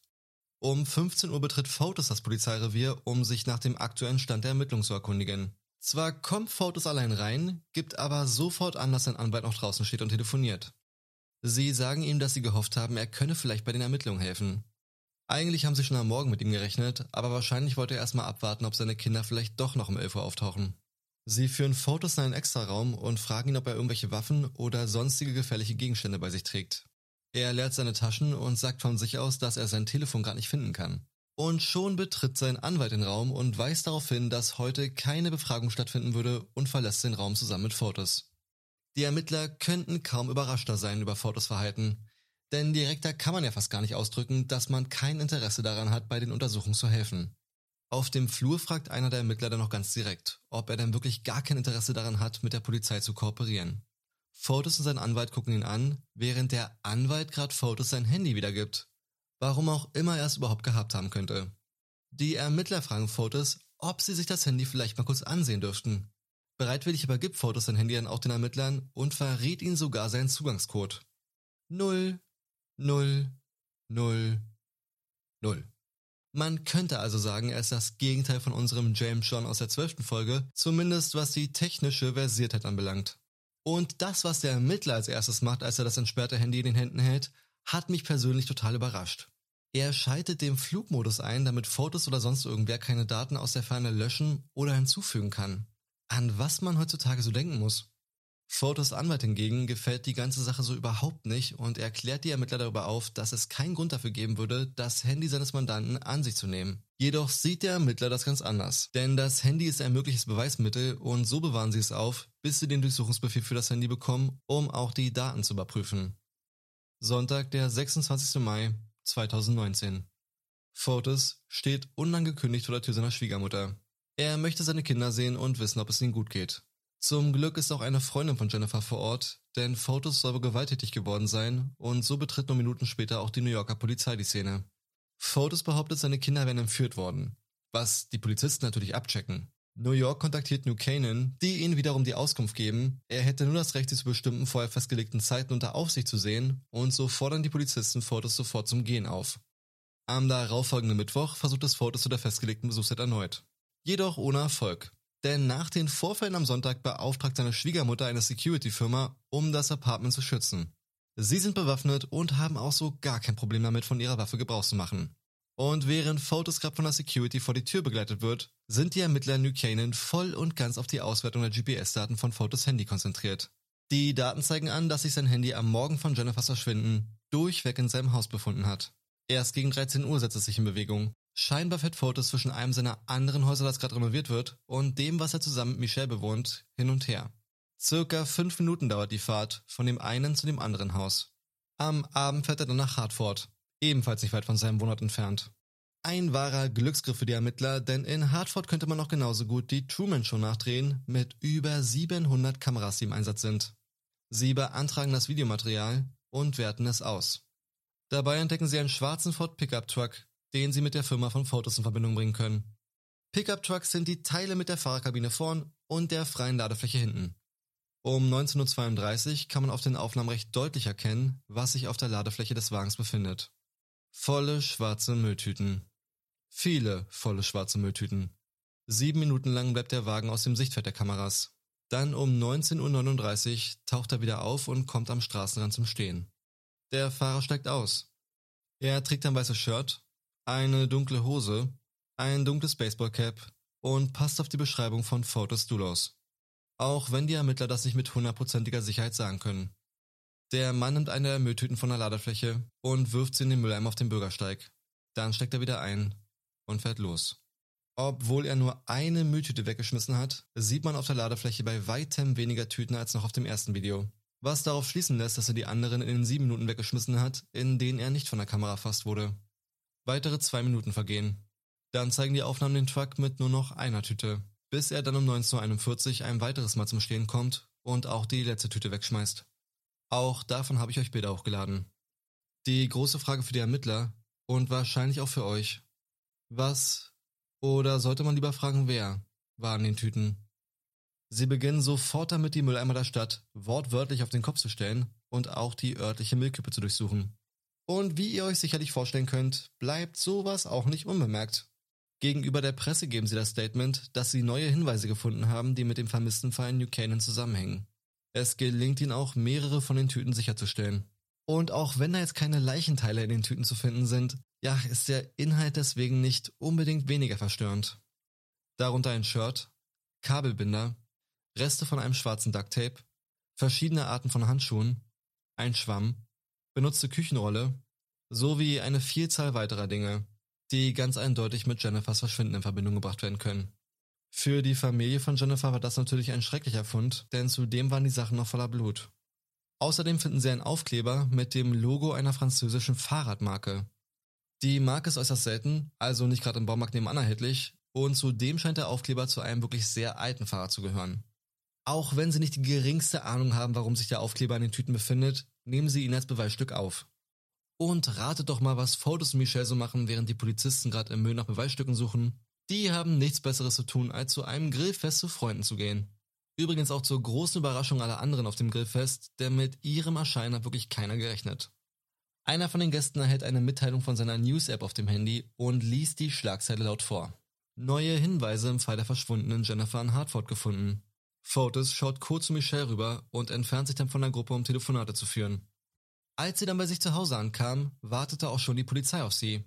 Um 15 Uhr betritt Fotis das Polizeirevier, um sich nach dem aktuellen Stand der Ermittlungen zu erkundigen. Zwar kommt Fotis allein rein, gibt aber sofort an, dass sein Anwalt noch draußen steht und telefoniert. Sie sagen ihm, dass sie gehofft haben, er könne vielleicht bei den Ermittlungen helfen. Eigentlich haben sie schon am Morgen mit ihm gerechnet, aber wahrscheinlich wollte er erstmal abwarten, ob seine Kinder vielleicht doch noch um 11 Uhr auftauchen. Sie führen Fotos in einen Extraraum und fragen ihn, ob er irgendwelche Waffen oder sonstige gefährliche Gegenstände bei sich trägt. Er leert seine Taschen und sagt von sich aus, dass er sein Telefon gar nicht finden kann. Und schon betritt sein Anwalt den Raum und weist darauf hin, dass heute keine Befragung stattfinden würde und verlässt den Raum zusammen mit Fotos. Die Ermittler könnten kaum überraschter sein über Fotos Verhalten, denn direkter kann man ja fast gar nicht ausdrücken, dass man kein Interesse daran hat, bei den Untersuchungen zu helfen. Auf dem Flur fragt einer der Ermittler dann noch ganz direkt, ob er denn wirklich gar kein Interesse daran hat, mit der Polizei zu kooperieren. Fotos und sein Anwalt gucken ihn an, während der Anwalt gerade Fotos sein Handy wiedergibt. Warum auch immer er es überhaupt gehabt haben könnte. Die Ermittler fragen Fotos, ob sie sich das Handy vielleicht mal kurz ansehen dürften. Bereitwillig übergibt Fotos sein Handy dann auch den Ermittlern und verrät ihnen sogar seinen Zugangscode. Null, null, null, null. Man könnte also sagen, er ist das Gegenteil von unserem James John aus der zwölften Folge, zumindest was die technische Versiertheit anbelangt. Und das, was der Ermittler als erstes macht, als er das entsperrte Handy in den Händen hält, hat mich persönlich total überrascht. Er schaltet den Flugmodus ein, damit Fotos oder sonst irgendwer keine Daten aus der Ferne löschen oder hinzufügen kann. An was man heutzutage so denken muss. Fotos Anwalt hingegen gefällt die ganze Sache so überhaupt nicht und er klärt die Ermittler darüber auf, dass es keinen Grund dafür geben würde, das Handy seines Mandanten an sich zu nehmen. Jedoch sieht der Ermittler das ganz anders, denn das Handy ist ein mögliches Beweismittel und so bewahren sie es auf, bis sie den Durchsuchungsbefehl für das Handy bekommen, um auch die Daten zu überprüfen. Sonntag, der 26. Mai 2019. Fotos steht unangekündigt vor der Tür seiner Schwiegermutter. Er möchte seine Kinder sehen und wissen, ob es ihnen gut geht. Zum Glück ist auch eine Freundin von Jennifer vor Ort, denn Fotos soll gewalttätig geworden sein und so betritt nur Minuten später auch die New Yorker Polizei die Szene. Fotos behauptet, seine Kinder wären entführt worden, was die Polizisten natürlich abchecken. New York kontaktiert New Canaan, die ihnen wiederum die Auskunft geben, er hätte nur das Recht, sie zu bestimmten vorher festgelegten Zeiten unter Aufsicht zu sehen und so fordern die Polizisten Fotos sofort zum Gehen auf. Am darauffolgenden Mittwoch versucht es Fotos zu der festgelegten Besuchszeit erneut. Jedoch ohne Erfolg. Denn nach den Vorfällen am Sonntag beauftragt seine Schwiegermutter eine Security-Firma, um das Apartment zu schützen. Sie sind bewaffnet und haben auch so gar kein Problem damit, von ihrer Waffe Gebrauch zu machen. Und während Fotos gerade von der Security vor die Tür begleitet wird, sind die Ermittler New Canaan voll und ganz auf die Auswertung der GPS-Daten von Fotos Handy konzentriert. Die Daten zeigen an, dass sich sein Handy am Morgen von Jennifers Verschwinden durchweg in seinem Haus befunden hat. Erst gegen 13 Uhr setzt es sich in Bewegung. Scheinbar fährt Fotos zwischen einem seiner anderen Häuser, das gerade renoviert wird, und dem, was er zusammen mit Michelle bewohnt, hin und her. Circa fünf Minuten dauert die Fahrt von dem einen zu dem anderen Haus. Am Abend fährt er dann nach Hartford, ebenfalls nicht weit von seinem Wohnort entfernt. Ein wahrer Glücksgriff für die Ermittler, denn in Hartford könnte man noch genauso gut die Truman Show nachdrehen mit über 700 Kameras, die im Einsatz sind. Sie beantragen das Videomaterial und werten es aus. Dabei entdecken sie einen schwarzen Ford Pickup Truck, den sie mit der Firma von Fotos in Verbindung bringen können. Pickup Trucks sind die Teile mit der Fahrerkabine vorn und der freien Ladefläche hinten. Um 19.32 Uhr kann man auf den Aufnahmen recht deutlich erkennen, was sich auf der Ladefläche des Wagens befindet. Volle schwarze Mülltüten. Viele volle schwarze Mülltüten. Sieben Minuten lang bleibt der Wagen aus dem Sichtfeld der Kameras. Dann um 19.39 Uhr taucht er wieder auf und kommt am Straßenrand zum Stehen. Der Fahrer steigt aus. Er trägt ein weißes Shirt, eine dunkle Hose, ein dunkles Baseballcap und passt auf die Beschreibung von Photos Dulos. Auch wenn die Ermittler das nicht mit hundertprozentiger Sicherheit sagen können. Der Mann nimmt eine der Mülltüten von der Ladefläche und wirft sie in den Mülleimer auf dem Bürgersteig. Dann steckt er wieder ein und fährt los. Obwohl er nur eine Mülltüte weggeschmissen hat, sieht man auf der Ladefläche bei weitem weniger Tüten als noch auf dem ersten Video. Was darauf schließen lässt, dass er die anderen in den sieben Minuten weggeschmissen hat, in denen er nicht von der Kamera erfasst wurde. Weitere zwei Minuten vergehen. Dann zeigen die Aufnahmen den Truck mit nur noch einer Tüte, bis er dann um 19.41 Uhr ein weiteres Mal zum Stehen kommt und auch die letzte Tüte wegschmeißt. Auch davon habe ich euch Bilder hochgeladen. Die große Frage für die Ermittler und wahrscheinlich auch für euch. Was oder sollte man lieber fragen, wer war an den Tüten? Sie beginnen sofort damit, die Mülleimer der Stadt wortwörtlich auf den Kopf zu stellen und auch die örtliche Müllkippe zu durchsuchen. Und wie ihr euch sicherlich vorstellen könnt, bleibt sowas auch nicht unbemerkt. Gegenüber der Presse geben sie das Statement, dass sie neue Hinweise gefunden haben, die mit dem vermissten Fall in New Canaan zusammenhängen. Es gelingt ihnen auch, mehrere von den Tüten sicherzustellen. Und auch wenn da jetzt keine Leichenteile in den Tüten zu finden sind, ja, ist der Inhalt deswegen nicht unbedingt weniger verstörend. Darunter ein Shirt, Kabelbinder, Reste von einem schwarzen Ducktape, verschiedene Arten von Handschuhen, ein Schwamm, benutzte Küchenrolle sowie eine Vielzahl weiterer Dinge, die ganz eindeutig mit Jennifers Verschwinden in Verbindung gebracht werden können. Für die Familie von Jennifer war das natürlich ein schrecklicher Fund, denn zudem waren die Sachen noch voller Blut. Außerdem finden sie einen Aufkleber mit dem Logo einer französischen Fahrradmarke. Die Marke ist äußerst selten, also nicht gerade im Baumarkt nebenan erhältlich, und zudem scheint der Aufkleber zu einem wirklich sehr alten Fahrrad zu gehören. Auch wenn sie nicht die geringste Ahnung haben, warum sich der Aufkleber in den Tüten befindet, nehmen sie ihn als Beweisstück auf. Und ratet doch mal, was Fotos und Michelle so machen, während die Polizisten gerade im Müll nach Beweisstücken suchen. Die haben nichts Besseres zu tun, als zu einem Grillfest zu Freunden zu gehen. Übrigens auch zur großen Überraschung aller anderen auf dem Grillfest, denn mit ihrem Erscheinen hat wirklich keiner gerechnet. Einer von den Gästen erhält eine Mitteilung von seiner News-App auf dem Handy und liest die Schlagzeile laut vor. Neue Hinweise im Fall der verschwundenen Jennifer an Hartford gefunden. Fotis schaut kurz zu Michelle rüber und entfernt sich dann von der Gruppe, um Telefonate zu führen. Als sie dann bei sich zu Hause ankam, wartete auch schon die Polizei auf sie.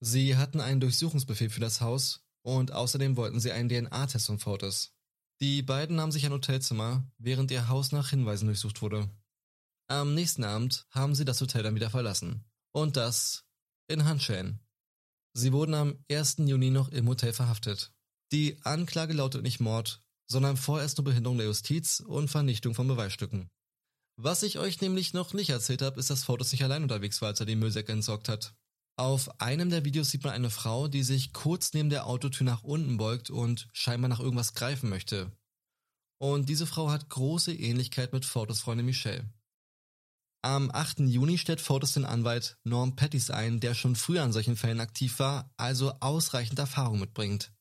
Sie hatten einen Durchsuchungsbefehl für das Haus und außerdem wollten sie einen DNA-Test von Fotis. Die beiden nahmen sich ein Hotelzimmer, während ihr Haus nach Hinweisen durchsucht wurde. Am nächsten Abend haben sie das Hotel dann wieder verlassen. Und das in Handschellen. Sie wurden am 1. Juni noch im Hotel verhaftet. Die Anklage lautet nicht Mord, sondern vorerst nur Behinderung der Justiz und Vernichtung von Beweisstücken. Was ich euch nämlich noch nicht erzählt habe, ist, dass Fotos nicht allein unterwegs war, als er die Müllsäcke entsorgt hat. Auf einem der Videos sieht man eine Frau, die sich kurz neben der Autotür nach unten beugt und scheinbar nach irgendwas greifen möchte. Und diese Frau hat große Ähnlichkeit mit Fotos Freundin Michelle. Am 8. Juni stellt Fotos den Anwalt Norm Pettis ein, der schon früher an solchen Fällen aktiv war, also ausreichend Erfahrung mitbringt.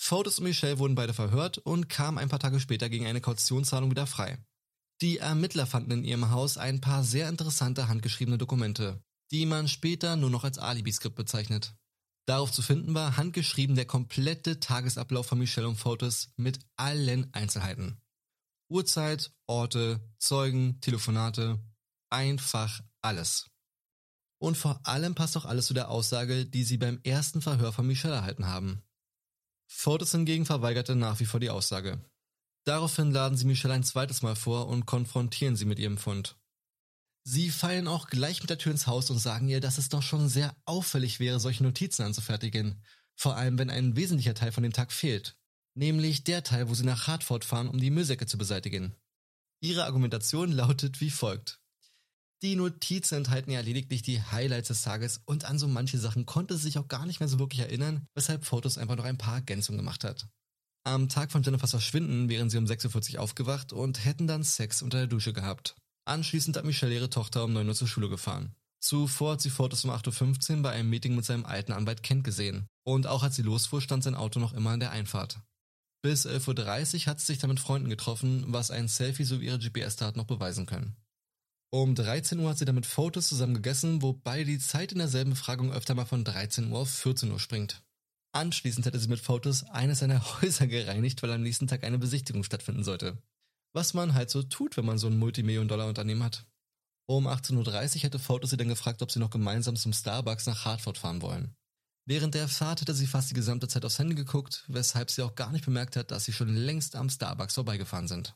Fotos und Michelle wurden beide verhört und kamen ein paar Tage später gegen eine Kautionszahlung wieder frei. Die Ermittler fanden in ihrem Haus ein paar sehr interessante handgeschriebene Dokumente die man später nur noch als Alibi-Skript bezeichnet. Darauf zu finden war handgeschrieben der komplette Tagesablauf von Michelle und Fotis mit allen Einzelheiten. Uhrzeit, Orte, Zeugen, Telefonate, einfach alles. Und vor allem passt auch alles zu der Aussage, die sie beim ersten Verhör von Michelle erhalten haben. Fotis hingegen verweigerte nach wie vor die Aussage. Daraufhin laden sie Michelle ein zweites Mal vor und konfrontieren sie mit ihrem Fund. Sie fallen auch gleich mit der Tür ins Haus und sagen ihr, dass es doch schon sehr auffällig wäre, solche Notizen anzufertigen. Vor allem, wenn ein wesentlicher Teil von dem Tag fehlt. Nämlich der Teil, wo sie nach Hartford fahren, um die Müllsäcke zu beseitigen. Ihre Argumentation lautet wie folgt. Die Notizen enthalten ja lediglich die Highlights des Tages und an so manche Sachen konnte sie sich auch gar nicht mehr so wirklich erinnern, weshalb Fotos einfach noch ein paar Ergänzungen gemacht hat. Am Tag von Jennifers Verschwinden wären sie um 6.40 Uhr aufgewacht und hätten dann Sex unter der Dusche gehabt. Anschließend hat Michelle ihre Tochter um 9 Uhr zur Schule gefahren. Zuvor hat sie Fotos um 8.15 Uhr bei einem Meeting mit seinem alten Anwalt Kent gesehen. Und auch als sie losfuhr, stand sein Auto noch immer in der Einfahrt. Bis 11.30 Uhr hat sie sich dann mit Freunden getroffen, was ein Selfie sowie ihre GPS-Daten noch beweisen können. Um 13 Uhr hat sie dann mit Fotos zusammen gegessen, wobei die Zeit in derselben Befragung öfter mal von 13 Uhr auf 14 Uhr springt. Anschließend hätte sie mit Fotos eines seiner [laughs] Häuser gereinigt, weil am nächsten Tag eine Besichtigung stattfinden sollte was man halt so tut, wenn man so ein Multimillion-Dollar-Unternehmen hat. Um 18.30 Uhr hätte Foto sie dann gefragt, ob sie noch gemeinsam zum Starbucks nach Hartford fahren wollen. Während der Fahrt hätte sie fast die gesamte Zeit aufs Handy geguckt, weshalb sie auch gar nicht bemerkt hat, dass sie schon längst am Starbucks vorbeigefahren sind.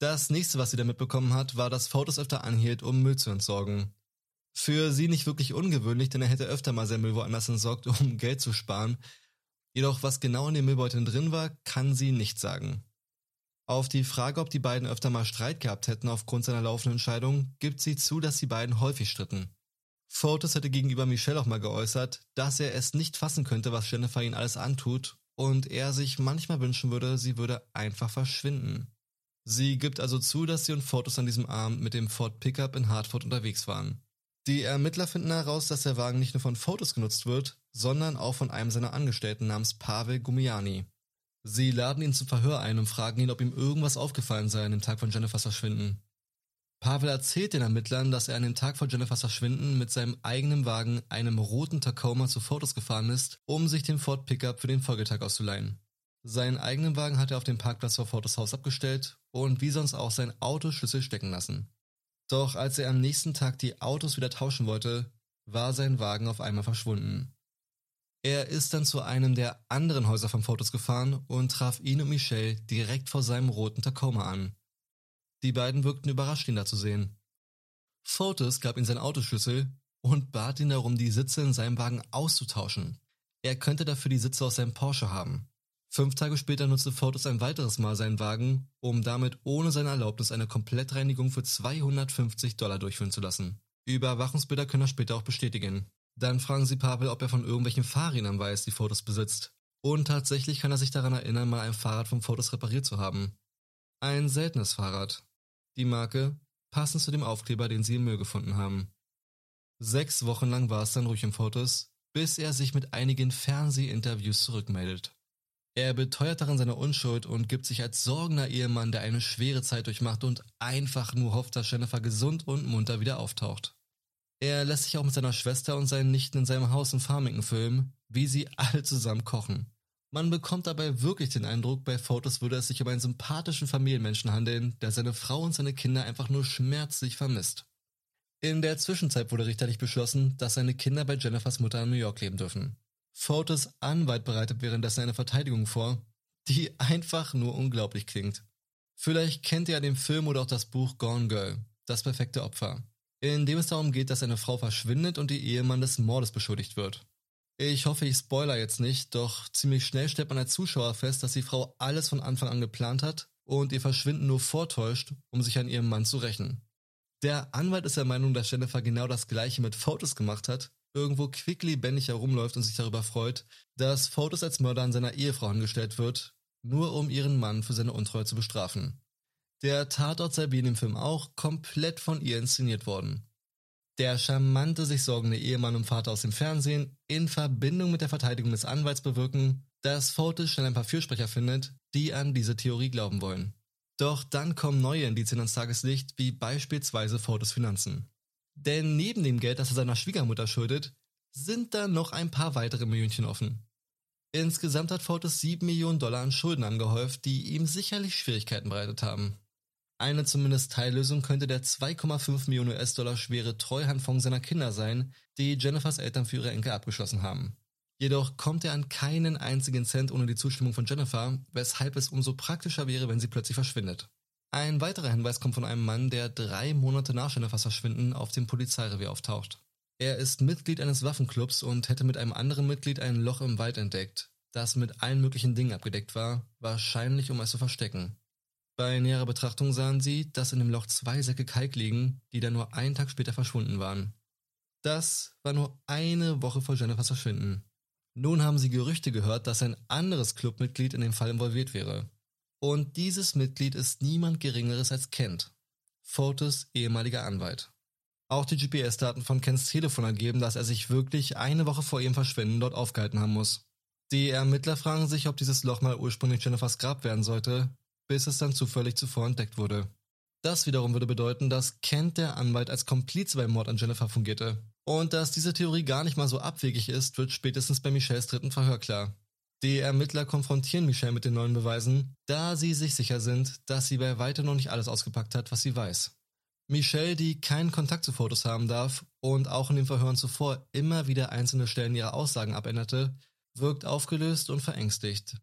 Das nächste, was sie dann mitbekommen hat, war, dass Fotos öfter anhielt, um Müll zu entsorgen. Für sie nicht wirklich ungewöhnlich, denn er hätte öfter mal sein Müll woanders entsorgt, [laughs] um Geld zu sparen. Jedoch was genau in den Müllbeuteln drin war, kann sie nicht sagen. Auf die Frage, ob die beiden öfter mal Streit gehabt hätten aufgrund seiner laufenden Scheidung, gibt sie zu, dass die beiden häufig stritten. Fotis hätte gegenüber Michelle auch mal geäußert, dass er es nicht fassen könnte, was Jennifer ihn alles antut und er sich manchmal wünschen würde, sie würde einfach verschwinden. Sie gibt also zu, dass sie und Fotos an diesem Abend mit dem Ford Pickup in Hartford unterwegs waren. Die Ermittler finden heraus, dass der Wagen nicht nur von Fotos genutzt wird, sondern auch von einem seiner Angestellten namens Pavel Gumiani. Sie laden ihn zum Verhör ein und fragen ihn, ob ihm irgendwas aufgefallen sei an dem Tag von Jennifers Verschwinden. Pavel erzählt den Ermittlern, dass er an dem Tag von Jennifers Verschwinden mit seinem eigenen Wagen, einem roten Tacoma, zu Fotos gefahren ist, um sich den Ford Pickup für den Folgetag auszuleihen. Seinen eigenen Wagen hat er auf dem Parkplatz vor Fotos Haus abgestellt und wie sonst auch sein Autoschlüssel stecken lassen. Doch als er am nächsten Tag die Autos wieder tauschen wollte, war sein Wagen auf einmal verschwunden. Er ist dann zu einem der anderen Häuser von Fotos gefahren und traf ihn und Michelle direkt vor seinem roten Tacoma an. Die beiden wirkten überrascht, ihn da zu sehen. Fotos gab ihm seinen Autoschlüssel und bat ihn darum, die Sitze in seinem Wagen auszutauschen. Er könnte dafür die Sitze aus seinem Porsche haben. Fünf Tage später nutzte Fotos ein weiteres Mal seinen Wagen, um damit ohne seine Erlaubnis eine Komplettreinigung für 250 Dollar durchführen zu lassen. Überwachungsbilder können er später auch bestätigen. Dann fragen sie Pavel, ob er von irgendwelchen Fahrrädern weiß, die Fotos besitzt. Und tatsächlich kann er sich daran erinnern, mal ein Fahrrad von Fotos repariert zu haben. Ein seltenes Fahrrad. Die Marke, passend zu dem Aufkleber, den sie im Müll gefunden haben. Sechs Wochen lang war es dann ruhig im Fotos, bis er sich mit einigen Fernsehinterviews zurückmeldet. Er beteuert darin seine Unschuld und gibt sich als sorgender Ehemann, der eine schwere Zeit durchmacht und einfach nur hofft, dass Jennifer gesund und munter wieder auftaucht. Er lässt sich auch mit seiner Schwester und seinen Nichten in seinem Haus in Farmington filmen, wie sie alle zusammen kochen. Man bekommt dabei wirklich den Eindruck, bei Fotos würde es sich um einen sympathischen Familienmenschen handeln, der seine Frau und seine Kinder einfach nur schmerzlich vermisst. In der Zwischenzeit wurde richterlich beschlossen, dass seine Kinder bei Jennifers Mutter in New York leben dürfen. Fotos Anwalt bereitet währenddessen eine Verteidigung vor, die einfach nur unglaublich klingt. Vielleicht kennt ihr ja den Film oder auch das Buch Gone Girl, das perfekte Opfer, in dem es darum geht, dass eine Frau verschwindet und ihr Ehemann des Mordes beschuldigt wird. Ich hoffe, ich spoiler jetzt nicht, doch ziemlich schnell stellt man als Zuschauer fest, dass die Frau alles von Anfang an geplant hat und ihr Verschwinden nur vortäuscht, um sich an ihrem Mann zu rächen. Der Anwalt ist der Meinung, dass Jennifer genau das gleiche mit Fotos gemacht hat irgendwo quicklebendig herumläuft und sich darüber freut, dass Fotos als Mörder an seiner Ehefrau angestellt wird, nur um ihren Mann für seine Untreue zu bestrafen. Der Tatort sei wie in dem Film auch komplett von ihr inszeniert worden. Der charmante, sich sorgende Ehemann und Vater aus dem Fernsehen in Verbindung mit der Verteidigung des Anwalts bewirken, dass Fotis schnell ein paar Fürsprecher findet, die an diese Theorie glauben wollen. Doch dann kommen neue Indizien ans Tageslicht, wie beispielsweise Fotos Finanzen. Denn neben dem Geld, das er seiner Schwiegermutter schuldet, sind da noch ein paar weitere Millionchen offen. Insgesamt hat Fortes 7 Millionen Dollar an Schulden angehäuft, die ihm sicherlich Schwierigkeiten bereitet haben. Eine zumindest Teillösung könnte der 2,5 Millionen US-Dollar schwere Treuhandfonds seiner Kinder sein, die Jennifers Eltern für ihre Enkel abgeschlossen haben. Jedoch kommt er an keinen einzigen Cent ohne die Zustimmung von Jennifer, weshalb es umso praktischer wäre, wenn sie plötzlich verschwindet. Ein weiterer Hinweis kommt von einem Mann, der drei Monate nach Jennifers Verschwinden auf dem Polizeirevier auftaucht. Er ist Mitglied eines Waffenclubs und hätte mit einem anderen Mitglied ein Loch im Wald entdeckt, das mit allen möglichen Dingen abgedeckt war, wahrscheinlich um es zu verstecken. Bei näherer Betrachtung sahen sie, dass in dem Loch zwei Säcke Kalk liegen, die dann nur einen Tag später verschwunden waren. Das war nur eine Woche vor Jennifers Verschwinden. Nun haben sie Gerüchte gehört, dass ein anderes Clubmitglied in dem Fall involviert wäre. Und dieses Mitglied ist niemand Geringeres als Kent, Fotis ehemaliger Anwalt. Auch die GPS-Daten von Kents Telefon ergeben, dass er sich wirklich eine Woche vor ihrem Verschwinden dort aufgehalten haben muss. Die Ermittler fragen sich, ob dieses Loch mal ursprünglich Jennifers Grab werden sollte, bis es dann zufällig zuvor entdeckt wurde. Das wiederum würde bedeuten, dass Kent der Anwalt als Komplize beim Mord an Jennifer fungierte. Und dass diese Theorie gar nicht mal so abwegig ist, wird spätestens bei Michelles dritten Verhör klar. Die Ermittler konfrontieren Michelle mit den neuen Beweisen, da sie sich sicher sind, dass sie bei weitem noch nicht alles ausgepackt hat, was sie weiß. Michelle, die keinen Kontakt zu Fotos haben darf und auch in den Verhören zuvor immer wieder einzelne Stellen ihrer Aussagen abänderte, wirkt aufgelöst und verängstigt.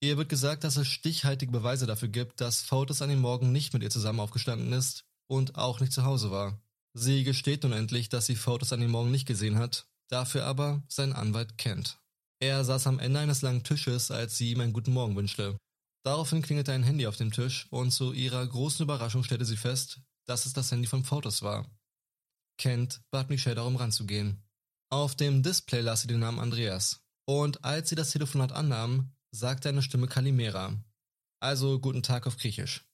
Ihr wird gesagt, dass es stichhaltige Beweise dafür gibt, dass Fotos an dem Morgen nicht mit ihr zusammen aufgestanden ist und auch nicht zu Hause war. Sie gesteht nun endlich, dass sie Fotos an dem Morgen nicht gesehen hat, dafür aber seinen Anwalt kennt. Er saß am Ende eines langen Tisches, als sie ihm einen guten Morgen wünschte. Daraufhin klingelte ein Handy auf dem Tisch und zu ihrer großen Überraschung stellte sie fest, dass es das Handy von Fotos war. Kent bat Michelle darum ranzugehen. Auf dem Display las sie den Namen Andreas. Und als sie das Telefonat annahm, sagte eine Stimme Kalimera. Also guten Tag auf Griechisch.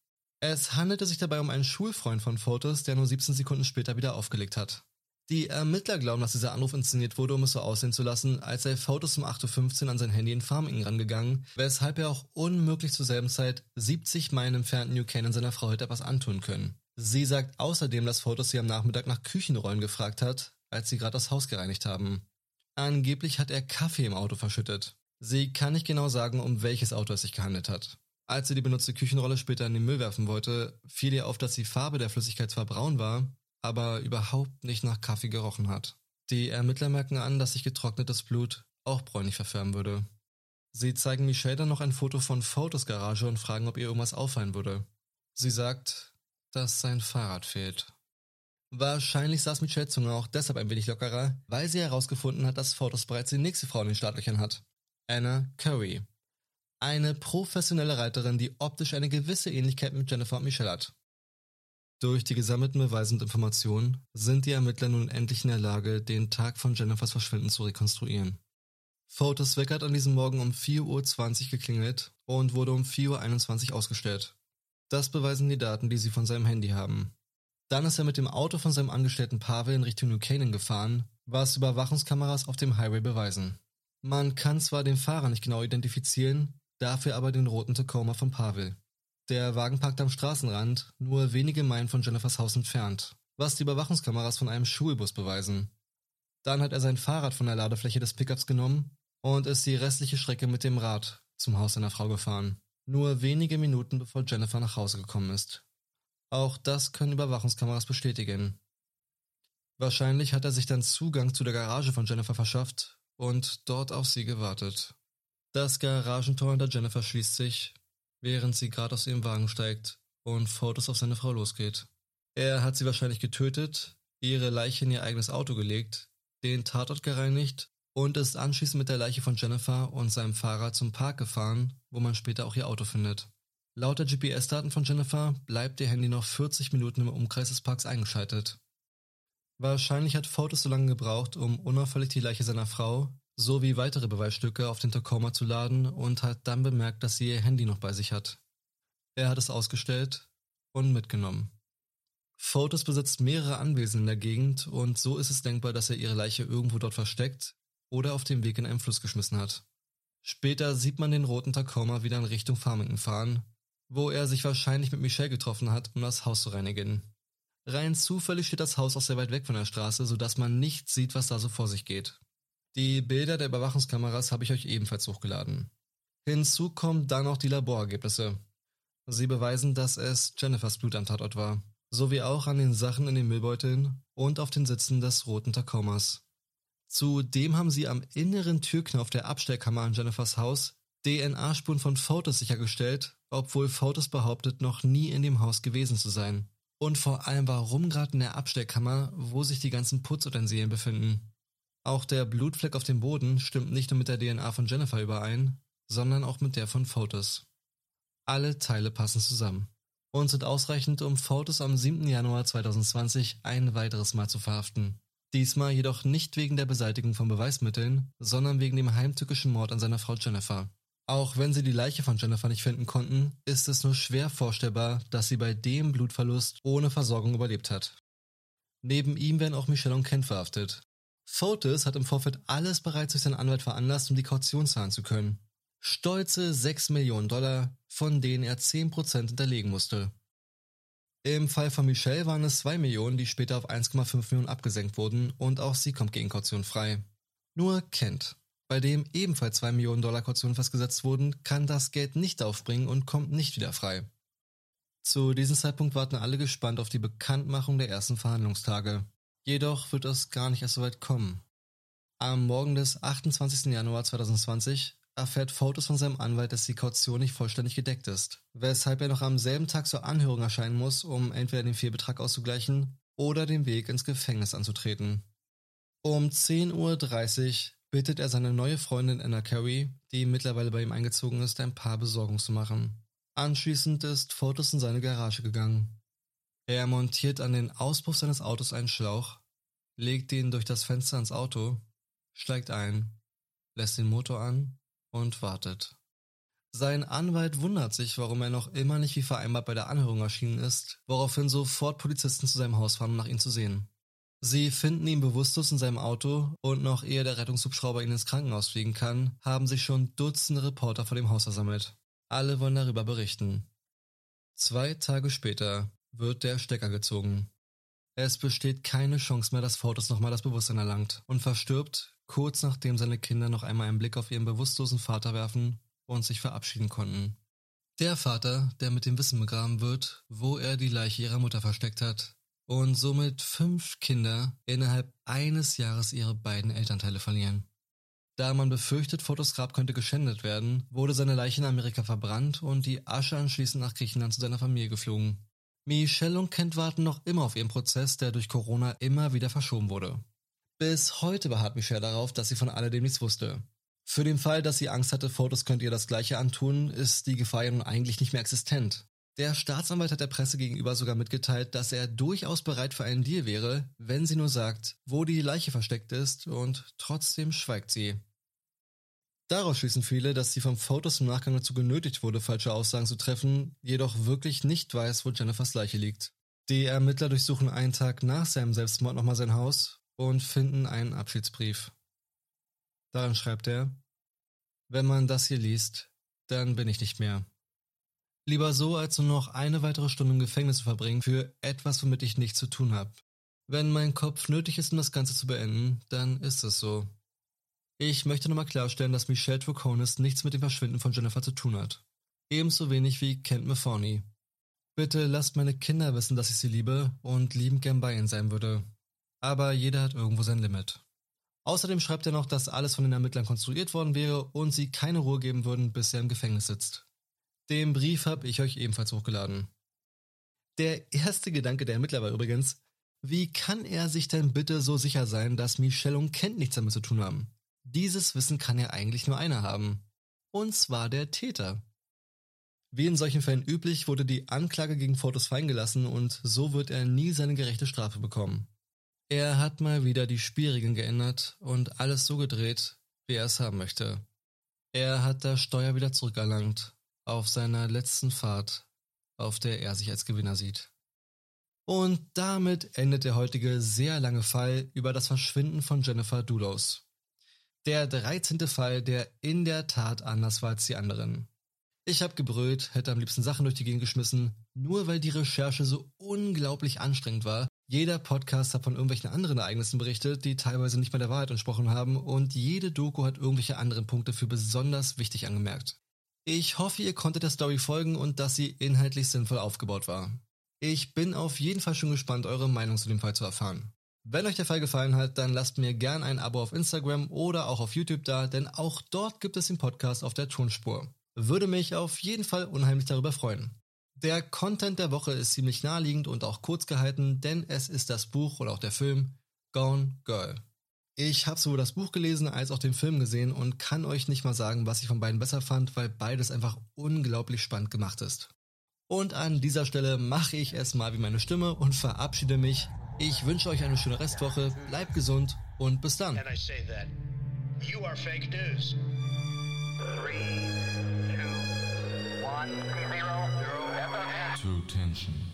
Es handelte sich dabei um einen Schulfreund von Fotos, der nur 17 Sekunden später wieder aufgelegt hat. Die Ermittler glauben, dass dieser Anruf inszeniert wurde, um es so aussehen zu lassen, als sei Fotos um 8.15 Uhr an sein Handy in Farming rangegangen, weshalb er auch unmöglich zur selben Zeit 70 Meilen entfernten New Canaan seiner Frau hätte etwas antun können. Sie sagt außerdem, dass Fotos sie am Nachmittag nach Küchenrollen gefragt hat, als sie gerade das Haus gereinigt haben. Angeblich hat er Kaffee im Auto verschüttet. Sie kann nicht genau sagen, um welches Auto es sich gehandelt hat. Als sie die benutzte Küchenrolle später in den Müll werfen wollte, fiel ihr auf, dass die Farbe der Flüssigkeit zwar braun war, aber überhaupt nicht nach Kaffee gerochen hat. Die Ermittler merken an, dass sich getrocknetes Blut auch bräunlich verfärben würde. Sie zeigen Michelle dann noch ein Foto von Fotos Garage und fragen, ob ihr irgendwas auffallen würde. Sie sagt, dass sein Fahrrad fehlt. Wahrscheinlich saß Michelle Zunge auch deshalb ein wenig lockerer, weil sie herausgefunden hat, dass Fotos bereits die nächste Frau in den Startlöchern hat. Anna Curry. Eine professionelle Reiterin, die optisch eine gewisse Ähnlichkeit mit Jennifer und Michelle hat. Durch die gesammelten Beweise und Informationen sind die Ermittler nun endlich in der Lage, den Tag von Jennifers Verschwinden zu rekonstruieren. Fotos Wecker hat an diesem Morgen um 4.20 Uhr geklingelt und wurde um 4.21 Uhr ausgestellt. Das beweisen die Daten, die sie von seinem Handy haben. Dann ist er mit dem Auto von seinem Angestellten Pavel in Richtung New Canaan gefahren, was Überwachungskameras auf dem Highway beweisen. Man kann zwar den Fahrer nicht genau identifizieren, dafür aber den roten Tacoma von Pavel. Der Wagen parkt am Straßenrand, nur wenige Meilen von Jennifers Haus entfernt, was die Überwachungskameras von einem Schulbus beweisen. Dann hat er sein Fahrrad von der Ladefläche des Pickups genommen und ist die restliche Strecke mit dem Rad zum Haus seiner Frau gefahren. Nur wenige Minuten bevor Jennifer nach Hause gekommen ist. Auch das können Überwachungskameras bestätigen. Wahrscheinlich hat er sich dann Zugang zu der Garage von Jennifer verschafft und dort auf sie gewartet. Das Garagentor hinter Jennifer schließt sich, während sie gerade aus ihrem Wagen steigt und Fotos auf seine Frau losgeht. Er hat sie wahrscheinlich getötet, ihre Leiche in ihr eigenes Auto gelegt, den Tatort gereinigt und ist anschließend mit der Leiche von Jennifer und seinem Fahrrad zum Park gefahren, wo man später auch ihr Auto findet. Laut der GPS-Daten von Jennifer bleibt ihr Handy noch 40 Minuten im Umkreis des Parks eingeschaltet. Wahrscheinlich hat Fotos so lange gebraucht, um unauffällig die Leiche seiner Frau sowie weitere Beweisstücke auf den Tacoma zu laden und hat dann bemerkt, dass sie ihr Handy noch bei sich hat. Er hat es ausgestellt und mitgenommen. Fotos besitzt mehrere Anwesen in der Gegend und so ist es denkbar, dass er ihre Leiche irgendwo dort versteckt oder auf dem Weg in einen Fluss geschmissen hat. Später sieht man den roten Tacoma wieder in Richtung Farmington fahren, wo er sich wahrscheinlich mit Michelle getroffen hat, um das Haus zu reinigen. Rein zufällig steht das Haus auch sehr weit weg von der Straße, sodass man nicht sieht, was da so vor sich geht. Die Bilder der Überwachungskameras habe ich euch ebenfalls hochgeladen. Hinzu kommen dann auch die Laborergebnisse. Sie beweisen, dass es Jennifers Blut am Tatort war, sowie auch an den Sachen in den Müllbeuteln und auf den Sitzen des roten Tacomas. Zudem haben sie am inneren Türknopf der Abstellkammer an Jennifers Haus DNA-Spuren von Fotos sichergestellt, obwohl Fotos behauptet, noch nie in dem Haus gewesen zu sein. Und vor allem warum gerade in der Abstellkammer, wo sich die ganzen Putzutensilien befinden. Auch der Blutfleck auf dem Boden stimmt nicht nur mit der DNA von Jennifer überein, sondern auch mit der von Fotos. Alle Teile passen zusammen und sind ausreichend, um Fotos am 7. Januar 2020 ein weiteres Mal zu verhaften. Diesmal jedoch nicht wegen der Beseitigung von Beweismitteln, sondern wegen dem heimtückischen Mord an seiner Frau Jennifer. Auch wenn sie die Leiche von Jennifer nicht finden konnten, ist es nur schwer vorstellbar, dass sie bei dem Blutverlust ohne Versorgung überlebt hat. Neben ihm werden auch Michelle und Ken verhaftet. Fotis hat im Vorfeld alles bereits durch seinen Anwalt veranlasst, um die Kaution zahlen zu können. Stolze 6 Millionen Dollar, von denen er 10% hinterlegen musste. Im Fall von Michelle waren es 2 Millionen, die später auf 1,5 Millionen abgesenkt wurden und auch sie kommt gegen Kaution frei. Nur Kent, bei dem ebenfalls 2 Millionen Dollar Kaution festgesetzt wurden, kann das Geld nicht aufbringen und kommt nicht wieder frei. Zu diesem Zeitpunkt warten alle gespannt auf die Bekanntmachung der ersten Verhandlungstage. Jedoch wird es gar nicht erst so weit kommen. Am Morgen des 28. Januar 2020 erfährt Fotos von seinem Anwalt, dass die Kaution nicht vollständig gedeckt ist, weshalb er noch am selben Tag zur Anhörung erscheinen muss, um entweder den Fehlbetrag auszugleichen oder den Weg ins Gefängnis anzutreten. Um 10.30 Uhr bittet er seine neue Freundin Anna Carey, die mittlerweile bei ihm eingezogen ist, ein paar Besorgungen zu machen. Anschließend ist Fotos in seine Garage gegangen. Er montiert an den Auspuff seines Autos einen Schlauch, legt ihn durch das Fenster ins Auto, steigt ein, lässt den Motor an und wartet. Sein Anwalt wundert sich, warum er noch immer nicht wie vereinbart bei der Anhörung erschienen ist, woraufhin sofort Polizisten zu seinem Haus fahren, um nach ihm zu sehen. Sie finden ihn bewusstlos in seinem Auto und noch ehe der Rettungshubschrauber ihn ins Krankenhaus fliegen kann, haben sich schon Dutzende Reporter vor dem Haus versammelt. Alle wollen darüber berichten. Zwei Tage später wird der Stecker gezogen. Es besteht keine Chance mehr, dass Fortis nochmal das Bewusstsein erlangt und verstirbt, kurz nachdem seine Kinder noch einmal einen Blick auf ihren bewusstlosen Vater werfen und sich verabschieden konnten. Der Vater, der mit dem Wissen begraben wird, wo er die Leiche ihrer Mutter versteckt hat und somit fünf Kinder innerhalb eines Jahres ihre beiden Elternteile verlieren. Da man befürchtet, Fotos Grab könnte geschändet werden, wurde seine Leiche in Amerika verbrannt und die Asche anschließend nach Griechenland zu seiner Familie geflogen. Michelle und Kent warten noch immer auf ihren Prozess, der durch Corona immer wieder verschoben wurde. Bis heute beharrt Michelle darauf, dass sie von alledem nichts wusste. Für den Fall, dass sie Angst hatte, Fotos könnte ihr das gleiche antun, ist die Gefahr ja nun eigentlich nicht mehr existent. Der Staatsanwalt hat der Presse gegenüber sogar mitgeteilt, dass er durchaus bereit für einen Deal wäre, wenn sie nur sagt, wo die Leiche versteckt ist und trotzdem schweigt sie. Daraus schließen viele, dass sie vom Fotos im Nachgang dazu genötigt wurde, falsche Aussagen zu treffen, jedoch wirklich nicht weiß, wo Jennifers Leiche liegt. Die Ermittler durchsuchen einen Tag nach seinem Selbstmord nochmal sein Haus und finden einen Abschiedsbrief. Darin schreibt er, wenn man das hier liest, dann bin ich nicht mehr. Lieber so, als nur noch eine weitere Stunde im Gefängnis zu verbringen für etwas, womit ich nichts zu tun habe. Wenn mein Kopf nötig ist, um das Ganze zu beenden, dann ist es so. Ich möchte nochmal klarstellen, dass Michelle Troconis nichts mit dem Verschwinden von Jennifer zu tun hat. Ebenso wenig wie Kent Mathorny. Bitte lasst meine Kinder wissen, dass ich sie liebe und liebend gern bei ihnen sein würde. Aber jeder hat irgendwo sein Limit. Außerdem schreibt er noch, dass alles von den Ermittlern konstruiert worden wäre und sie keine Ruhe geben würden, bis er im Gefängnis sitzt. Den Brief habe ich euch ebenfalls hochgeladen. Der erste Gedanke der Ermittler war übrigens, wie kann er sich denn bitte so sicher sein, dass Michelle und Kent nichts damit zu tun haben? Dieses Wissen kann ja eigentlich nur einer haben. Und zwar der Täter. Wie in solchen Fällen üblich, wurde die Anklage gegen Fotos fallen gelassen und so wird er nie seine gerechte Strafe bekommen. Er hat mal wieder die Spielregeln geändert und alles so gedreht, wie er es haben möchte. Er hat das Steuer wieder zurückerlangt auf seiner letzten Fahrt, auf der er sich als Gewinner sieht. Und damit endet der heutige sehr lange Fall über das Verschwinden von Jennifer Dulos. Der 13. Fall, der in der Tat anders war als die anderen. Ich habe gebrüllt, hätte am liebsten Sachen durch die Gegend geschmissen, nur weil die Recherche so unglaublich anstrengend war. Jeder Podcast hat von irgendwelchen anderen Ereignissen berichtet, die teilweise nicht mehr der Wahrheit entsprochen haben und jede Doku hat irgendwelche anderen Punkte für besonders wichtig angemerkt. Ich hoffe, ihr konntet der Story folgen und dass sie inhaltlich sinnvoll aufgebaut war. Ich bin auf jeden Fall schon gespannt, eure Meinung zu dem Fall zu erfahren. Wenn euch der Fall gefallen hat, dann lasst mir gern ein Abo auf Instagram oder auch auf YouTube da, denn auch dort gibt es den Podcast auf der Tonspur. Würde mich auf jeden Fall unheimlich darüber freuen. Der Content der Woche ist ziemlich naheliegend und auch kurz gehalten, denn es ist das Buch oder auch der Film Gone Girl. Ich habe sowohl das Buch gelesen als auch den Film gesehen und kann euch nicht mal sagen, was ich von beiden besser fand, weil beides einfach unglaublich spannend gemacht ist. Und an dieser Stelle mache ich es mal wie meine Stimme und verabschiede mich. Ich wünsche euch eine schöne Restwoche, bleibt gesund und bis dann. You are fake news. Three, two, one, zero, zero. True Tension.